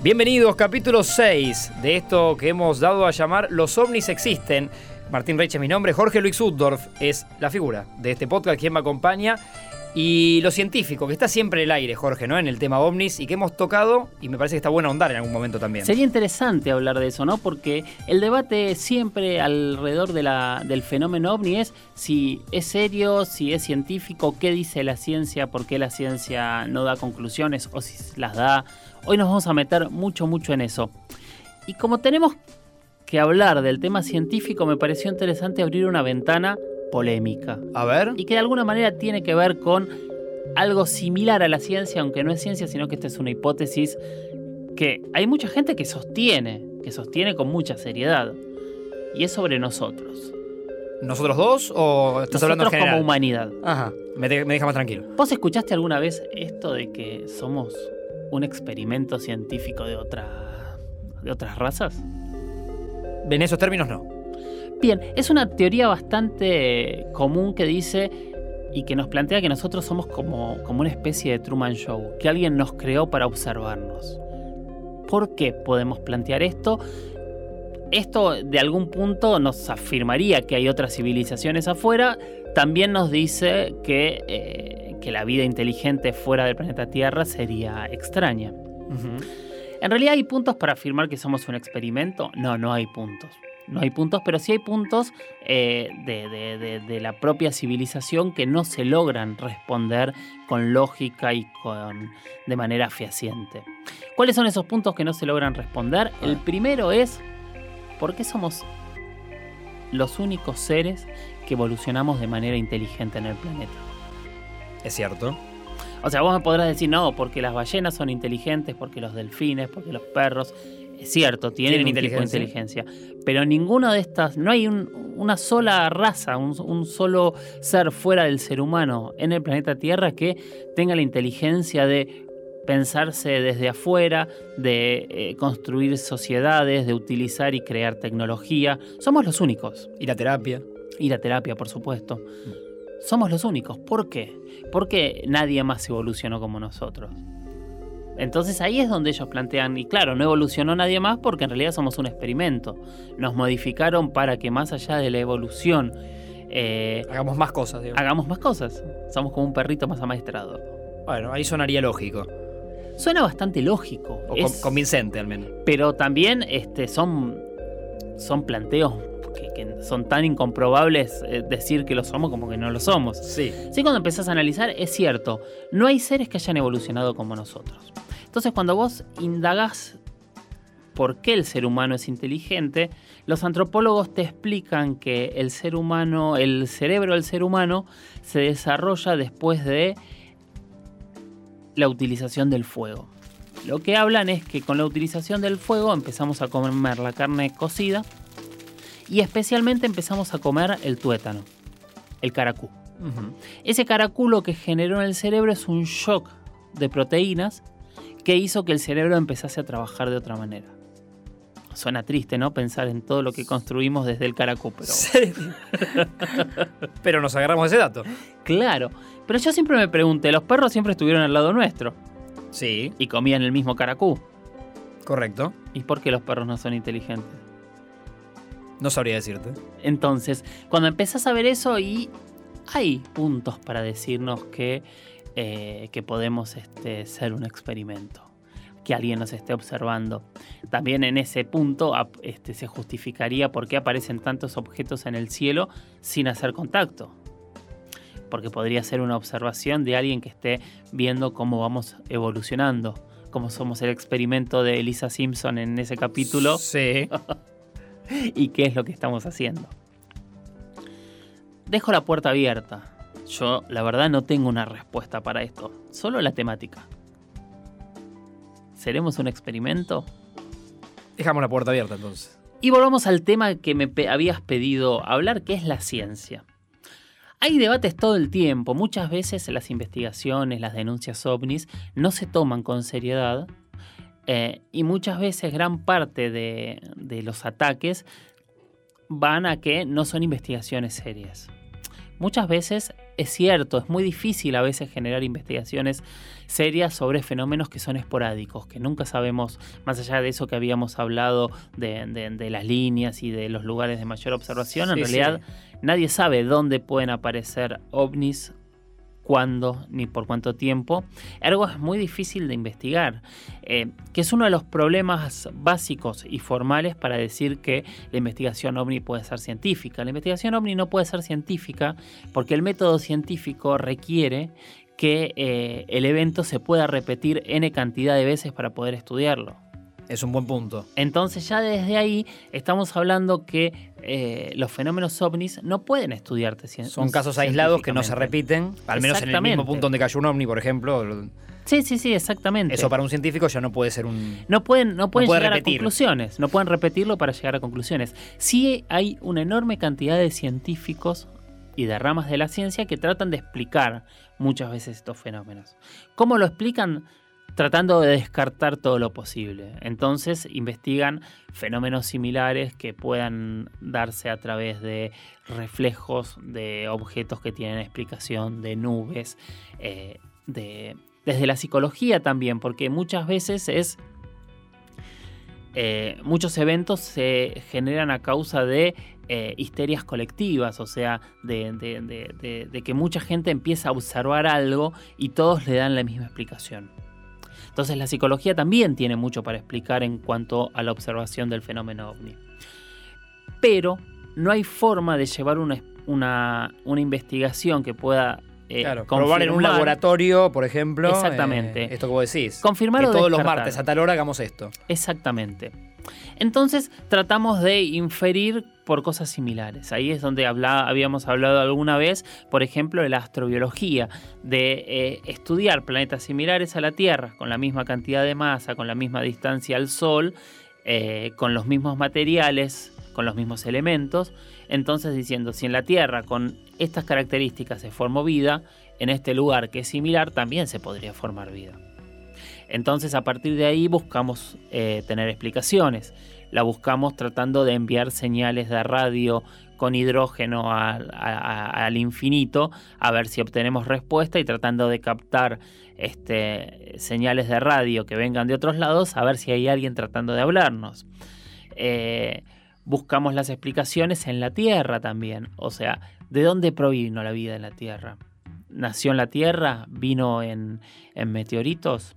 Bienvenidos, capítulo 6 de esto que hemos dado a llamar Los ovnis existen. Martín Reich es mi nombre, Jorge Luis Uddorf es la figura de este podcast, quien me acompaña. Y lo científico, que está siempre en el aire, Jorge, ¿no? En el tema ovnis y que hemos tocado y me parece que está bueno ahondar en algún momento también. Sería interesante hablar de eso, ¿no? Porque el debate siempre alrededor del fenómeno ovni es si es serio, si es científico, qué dice la ciencia, por qué la ciencia no da conclusiones o si las da. Hoy nos vamos a meter mucho, mucho en eso. Y como tenemos que hablar del tema científico, me pareció interesante abrir una ventana polémica. A ver. Y que de alguna manera tiene que ver con algo similar a la ciencia, aunque no es ciencia, sino que esta es una hipótesis que hay mucha gente que sostiene, que sostiene con mucha seriedad. Y es sobre nosotros. ¿Nosotros dos o estás nosotros hablando en general? como humanidad. Ajá, me, de- me deja más tranquilo. ¿Vos escuchaste alguna vez esto de que somos un experimento científico de otra de otras razas? En esos términos no. Bien, es una teoría bastante común que dice y que nos plantea que nosotros somos como, como una especie de Truman Show, que alguien nos creó para observarnos. ¿Por qué podemos plantear esto? Esto de algún punto nos afirmaría que hay otras civilizaciones afuera, también nos dice que, eh, que la vida inteligente fuera del planeta Tierra sería extraña. ¿En realidad hay puntos para afirmar que somos un experimento? No, no hay puntos. No hay puntos, pero sí hay puntos eh, de, de- de- de la propia civilización que no se logran responder con lógica y con, de manera fehaciente. ¿Cuáles son esos puntos que no se logran responder? El primero es, ¿por qué somos los únicos seres que evolucionamos de manera inteligente en el planeta? Es cierto. O sea, vos me podrás decir, no, porque las ballenas son inteligentes, porque los delfines, porque los perros. Es cierto, tienen, inteligencia. inteligencia. Pero ninguna de estas, no hay un- una sola raza, un, un solo ser fuera del ser humano en el planeta Tierra que tenga la inteligencia de pensarse desde afuera, de eh, construir sociedades, de utilizar y crear tecnología. Somos los únicos. Y la terapia. Ir a terapia, por supuesto. Somos los únicos. ¿Por qué? Porque nadie más evolucionó como nosotros. Entonces ahí es donde ellos plantean, y claro, no evolucionó nadie más porque en realidad somos un experimento. Nos modificaron para que más allá de la evolución eh, Hagamos más cosas, digamos. hagamos más cosas. Somos como un perrito más amaestrado. Bueno, ahí sonaría lógico. Suena bastante lógico, O es- con- convincente al menos. pero también este, son, son planteos que, que son tan incomprobables eh, decir que lo somos como que no lo somos. Sí. Sí, cuando empezás a analizar, es cierto, no hay seres que hayan evolucionado como nosotros. Entonces, cuando vos indagás por qué el ser humano es inteligente, los antropólogos te explican que el ser humano, el cerebro del ser humano, se desarrolla después de la utilización del fuego. Lo que hablan es que con la utilización del fuego empezamos a comer la carne cocida y especialmente empezamos a comer el tuétano, el caracú. Ese caraculo que generó en el cerebro es un shock de proteínas que hizo que el cerebro empezase a trabajar de otra manera. Suena triste, ¿no? Pensar en todo lo que construimos desde el caracú, pero nos agarramos ese dato. claro. Pero yo siempre me pregunté, los perros siempre estuvieron al lado nuestro Sí, y comían el mismo caracú. correcto. ¿Y por qué los perros no son inteligentes? No sabría decirte. Entonces, cuando empezás a ver eso y hay puntos para decirnos que, eh, que podemos este, ser un experimento, que alguien nos esté observando. También en ese punto este, se justificaría por qué aparecen tantos objetos en el cielo sin hacer contacto. Porque podría ser una observación de alguien que esté viendo cómo vamos evolucionando, como somos el experimento de Elisa Simpson en ese capítulo Sí. y qué es lo que estamos haciendo. Dejo la puerta abierta. Yo, la verdad, no tengo una respuesta para esto, solo la temática. ¿Seremos un experimento? Dejamos la puerta abierta entonces. Y volvamos al tema que me pe- habías pedido hablar, que es la ciencia. Hay debates todo el tiempo. Muchas veces las investigaciones, las denuncias ovnis no se toman con seriedad. eh, y muchas veces gran parte de, de los ataques van a que no son investigaciones serias. Muchas veces es cierto, es muy difícil a veces generar investigaciones serias sobre fenómenos que son esporádicos, que nunca sabemos, más allá de eso que habíamos hablado de, las líneas y de los lugares de mayor observación, en realidad nadie sabe dónde pueden aparecer ovnis cuándo ni por cuánto tiempo. Algo es muy difícil de investigar, eh, que es uno de los problemas básicos y formales para decir que la investigación ovni puede ser científica. La investigación ovni no puede ser científica porque el método científico requiere que eh, el evento se pueda repetir n cantidad de veces para poder estudiarlo. Es un buen punto. Entonces ya desde ahí estamos hablando que eh, los fenómenos ovnis no pueden estudiarse. Son casos aislados que no se repiten, al menos en el mismo punto donde cayó un ovni, por ejemplo. Sí, sí, sí, exactamente. Eso para un científico ya no puede ser un... No pueden, no pueden llegar a conclusiones, no pueden repetirlo para llegar a conclusiones. Sí hay una enorme cantidad de científicos y de ramas de la ciencia que tratan de explicar muchas veces estos fenómenos. ¿Cómo lo explican? Tratando de descartar todo lo posible. Entonces investigan fenómenos similares que puedan darse a través de reflejos de objetos que tienen explicación, de nubes, eh, de, desde la psicología también, porque muchas veces es... Eh, muchos eventos se generan a causa de eh, histerias colectivas, o sea, de, de que mucha gente empieza a observar algo y todos le dan la misma explicación. Entonces la psicología también tiene mucho para explicar en cuanto a la observación del fenómeno ovni. Pero no hay forma de llevar una, una, investigación que pueda eh, probar en un laboratorio, por ejemplo. Exactamente. Eh, esto que vos decís. Confirmar que todos los martes a tal hora hagamos esto. Exactamente. Entonces tratamos de inferir por cosas similares. Ahí es donde habíamos hablado alguna vez, por ejemplo, de la astrobiología, de eh, estudiar planetas similares a la Tierra, con la misma cantidad de masa, con la misma distancia al Sol, eh, con los mismos materiales, con los mismos elementos. Entonces diciendo, si en la Tierra con estas características se formó vida, en este lugar que es similar también se podría formar vida. Entonces a partir de ahí buscamos eh, tener explicaciones. La buscamos tratando de enviar señales de radio con hidrógeno al infinito a ver si obtenemos respuesta y tratando de captar este, señales de radio que vengan de otros lados a ver si hay alguien tratando de hablarnos. Eh, buscamos las explicaciones en la Tierra también, o sea, ¿de dónde provino la vida en la Tierra? ¿Nació en la Tierra? ¿Vino en, en meteoritos?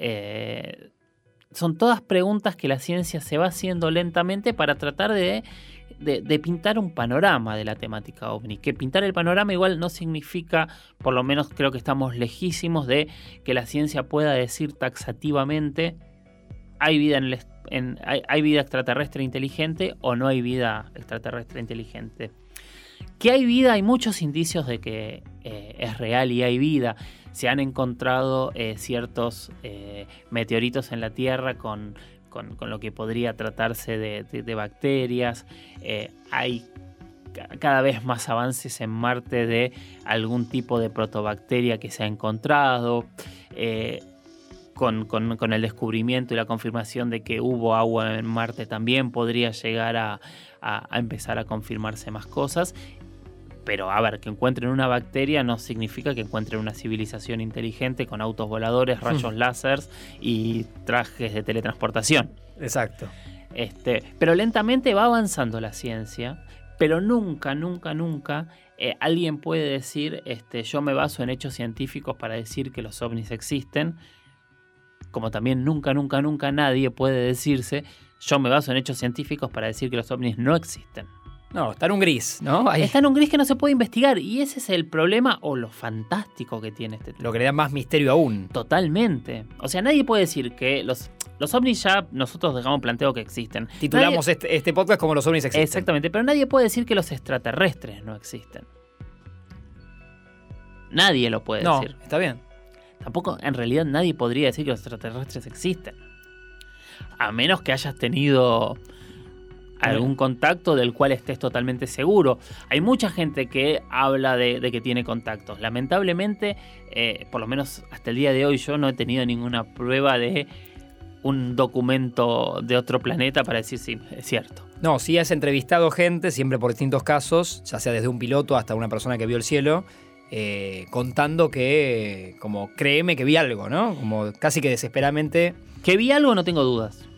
Eh, son todas preguntas que la ciencia se va haciendo lentamente para tratar de, pintar un panorama de la temática ovni. Que pintar el panorama igual no significa, por lo menos creo que estamos lejísimos de que la ciencia pueda decir taxativamente hay vida en, hay, vida extraterrestre inteligente o no hay vida extraterrestre inteligente. Que hay vida, hay muchos indicios de que eh, es real y hay vida se han encontrado eh, ciertos eh, meteoritos en la Tierra con, lo que podría tratarse de, bacterias. Hay cada vez más avances en Marte de algún tipo de protobacteria que se ha encontrado. Con, el descubrimiento y la confirmación de que hubo agua en Marte también podría llegar a empezar a confirmarse más cosas pero a ver, que encuentren una bacteria no significa que encuentren una civilización inteligente con autos voladores, rayos láser y trajes de teletransportación. Exacto. Este, pero lentamente va avanzando la ciencia, pero nunca, nunca, nunca eh, alguien puede decir, este, yo me baso en hechos científicos para decir que los ovnis existen, como también nunca, nunca, nunca nadie puede decirse, yo me baso en hechos científicos para decir que los ovnis no existen. No, está en un gris, ¿no? Está en un gris que no se puede investigar. Y ese es el problema o lo fantástico que tiene este tema. Lo que le da más misterio aún. Totalmente. O sea, nadie puede decir que los, los ovnis ya nosotros dejamos planteo que existen. Titulamos este, este, podcast como los ovnis existen. Exactamente, pero nadie puede decir que los extraterrestres no existen. Nadie lo puede decir. No, está bien. Tampoco, en realidad, nadie podría decir que los extraterrestres existen. A menos que hayas tenido algún contacto del cual estés totalmente seguro. Hay mucha gente que habla de, que tiene contactos. Lamentablemente, eh, por lo menos hasta el día de hoy, yo no he tenido ninguna prueba de un documento de otro planeta para decir sí, es cierto. No, sí has entrevistado gente, siempre por distintos casos, ya sea desde un piloto hasta una persona que vio el cielo, eh, contando que, como, créeme que vi algo, ¿no? Como casi que desesperadamente. Que vi algo, no tengo dudas.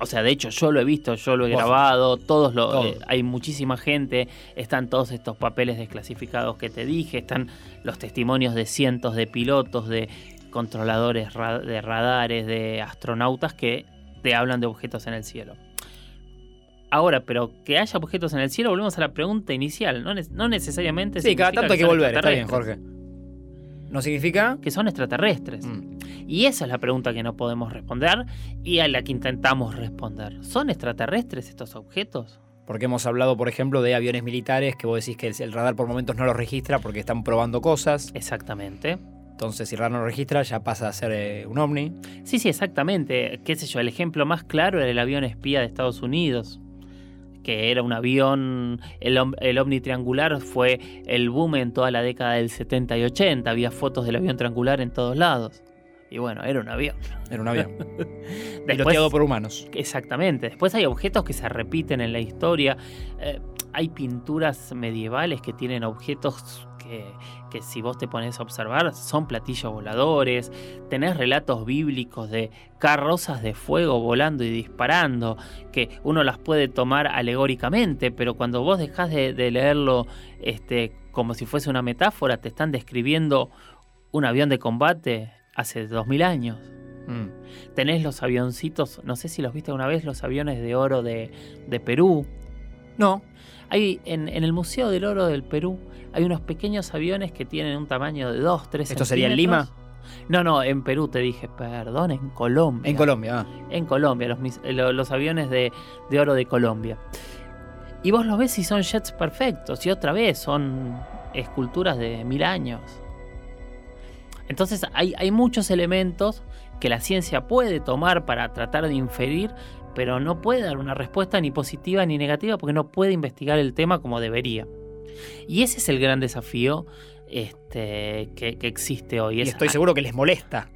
O sea, de hecho, yo lo he visto, yo lo he Vos. grabado, todos lo. Eh, hay muchísima gente, están todos estos papeles desclasificados que te dije, están los testimonios de cientos de pilotos, de controladores ra- de radares, de astronautas que te hablan de objetos en el cielo. Ahora, pero que haya objetos en el cielo, volvemos a la pregunta inicial. No, ne- no necesariamente. Sí, cada tanto hay que volver, está bien, Jorge. ¿No significa? Que son extraterrestres. Mm. Y esa es la pregunta que no podemos responder y a la que intentamos responder. ¿Son extraterrestres estos objetos? Porque hemos hablado, por ejemplo, de aviones militares que vos decís que el- radar por momentos no los registra porque están probando cosas. Exactamente. Entonces, si el radar no lo registra, ya pasa a ser eh, un ovni. Sí, sí, exactamente. Qué sé yo, el ejemplo más claro era el avión espía de Estados Unidos, que era un avión, el, el ovni triangular fue el boom en toda la década del 70 y 80, había fotos del avión triangular en todos lados. Y bueno, era un avión. Era un avión. Piloteado por humanos. Exactamente. Después hay objetos que se repiten en la historia. Eh, hay pinturas medievales que tienen objetos que, que si vos te pones a observar son platillos voladores. Tenés relatos bíblicos de carrozas de fuego volando y disparando, que uno las puede tomar alegóricamente, pero cuando vos dejás de, de leerlo este, como si fuese una metáfora, te están describiendo un avión de combate hace 2000 años. Mm. Tenés los avioncitos, no sé si los viste una vez, los aviones de oro de, de Perú. No. Hay en, en el Museo del Oro del Perú hay unos pequeños aviones que tienen un tamaño de 2, 3 ¿Esto sería en Lima? No, no, en Perú te dije, perdón, en Colombia. En Colombia. ah. En Colombia, los, lo- los aviones de, de oro de Colombia. Y vos los ves y son jets perfectos, y otra vez son esculturas de mil años. Entonces hay, hay muchos elementos que la ciencia puede tomar para tratar de inferir, pero no puede dar una respuesta ni positiva ni negativa porque no puede investigar el tema como debería. Y ese es el gran desafío este, que, que existe hoy. Y Es estoy seguro que les molesta.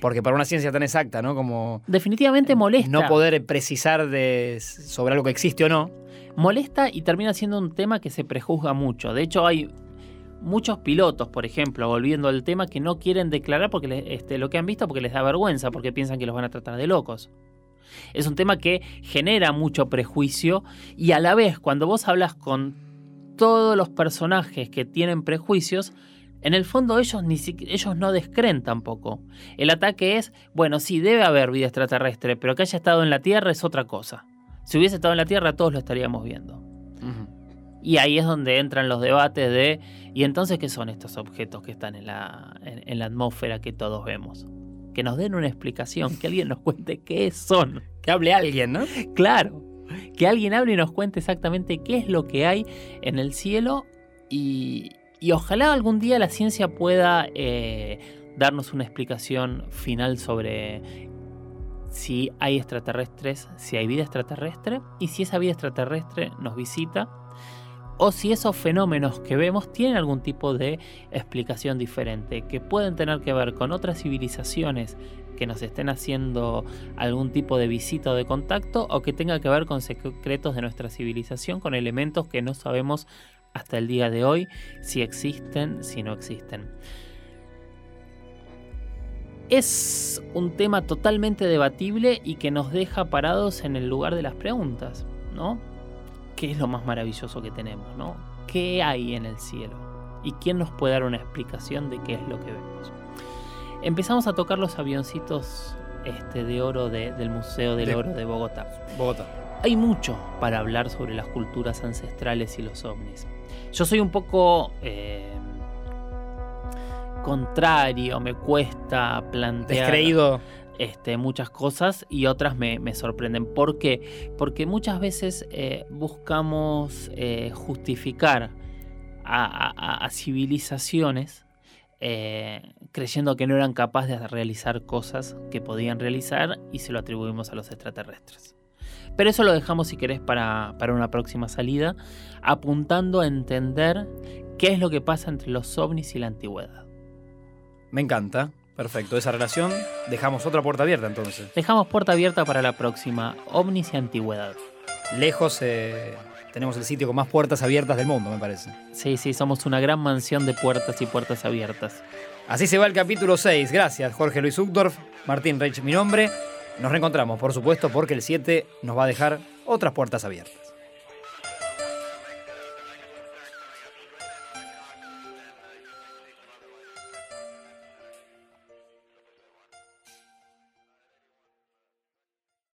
Porque para una ciencia tan exacta, ¿no? Como Definitivamente molesta. no poder precisar de, sobre algo que existe o no. molesta y termina siendo un tema que se prejuzga mucho. De hecho, hay muchos pilotos, por ejemplo, volviendo al tema, que no quieren declarar porque le- este, lo que han visto porque les da vergüenza, porque piensan que los van a tratar de locos. Es un tema que genera mucho prejuicio y a la vez, cuando vos hablas con todos los personajes que tienen prejuicios, en el fondo ellos, ni ellos no descreen tampoco. El ataque es, bueno, sí, debe haber vida extraterrestre, pero que haya estado en la Tierra es otra cosa. Si hubiese estado en la Tierra, todos lo estaríamos viendo. Y ahí es donde entran los debates de, ¿y entonces qué son estos objetos que están en la, en, en la atmósfera que todos vemos? Que nos den una explicación, que alguien nos cuente qué son. Que hable alguien, ¿no? Claro, que alguien hable y nos cuente exactamente qué es lo que hay en el cielo y, y ojalá algún día la ciencia pueda eh, darnos una explicación final sobre si hay extraterrestres, si hay vida extraterrestre y si esa vida extraterrestre nos visita o si esos fenómenos que vemos tienen algún tipo de explicación diferente, que pueden tener que ver con otras civilizaciones que nos estén haciendo algún tipo de visita o de contacto o que tenga que ver con secretos de nuestra civilización, con elementos que no sabemos hasta el día de hoy si existen, si no existen. Es un tema totalmente debatible y que nos deja parados en el lugar de las preguntas, ¿no? ¿Qué es lo más maravilloso que tenemos, ¿no? ¿Qué hay en el cielo? ¿Y quién nos puede dar una explicación de qué es lo que vemos? Empezamos a tocar los avioncitos este, de oro de- del Museo del De- Oro de Bogotá. Bogotá. Hay mucho para hablar sobre las culturas ancestrales y los ovnis. Yo soy un poco eh, contrario, me cuesta plantear Descreído. Este, muchas cosas y otras me, me sorprenden. ¿Por qué? Porque muchas veces eh, buscamos eh, justificar a, civilizaciones eh, creyendo que no eran capaces de realizar cosas que podían realizar y se lo atribuimos a los extraterrestres. Pero eso lo dejamos si querés para, para una próxima salida, apuntando a entender qué es lo que pasa entre los ovnis y la antigüedad. Me encanta. Perfecto. Esa relación. Dejamos otra puerta abierta entonces. Dejamos puerta abierta para la próxima, ovnis y antigüedad. Lejos eh, tenemos el sitio con más puertas abiertas del mundo, me parece. Sí, sí, somos una gran mansión de puertas y puertas abiertas. Así se va el capítulo 6. Gracias, Jorge Luis Uchtdorf, Martín Reich, mi nombre. Nos reencontramos, por supuesto, porque el 7 nos va a dejar otras puertas abiertas.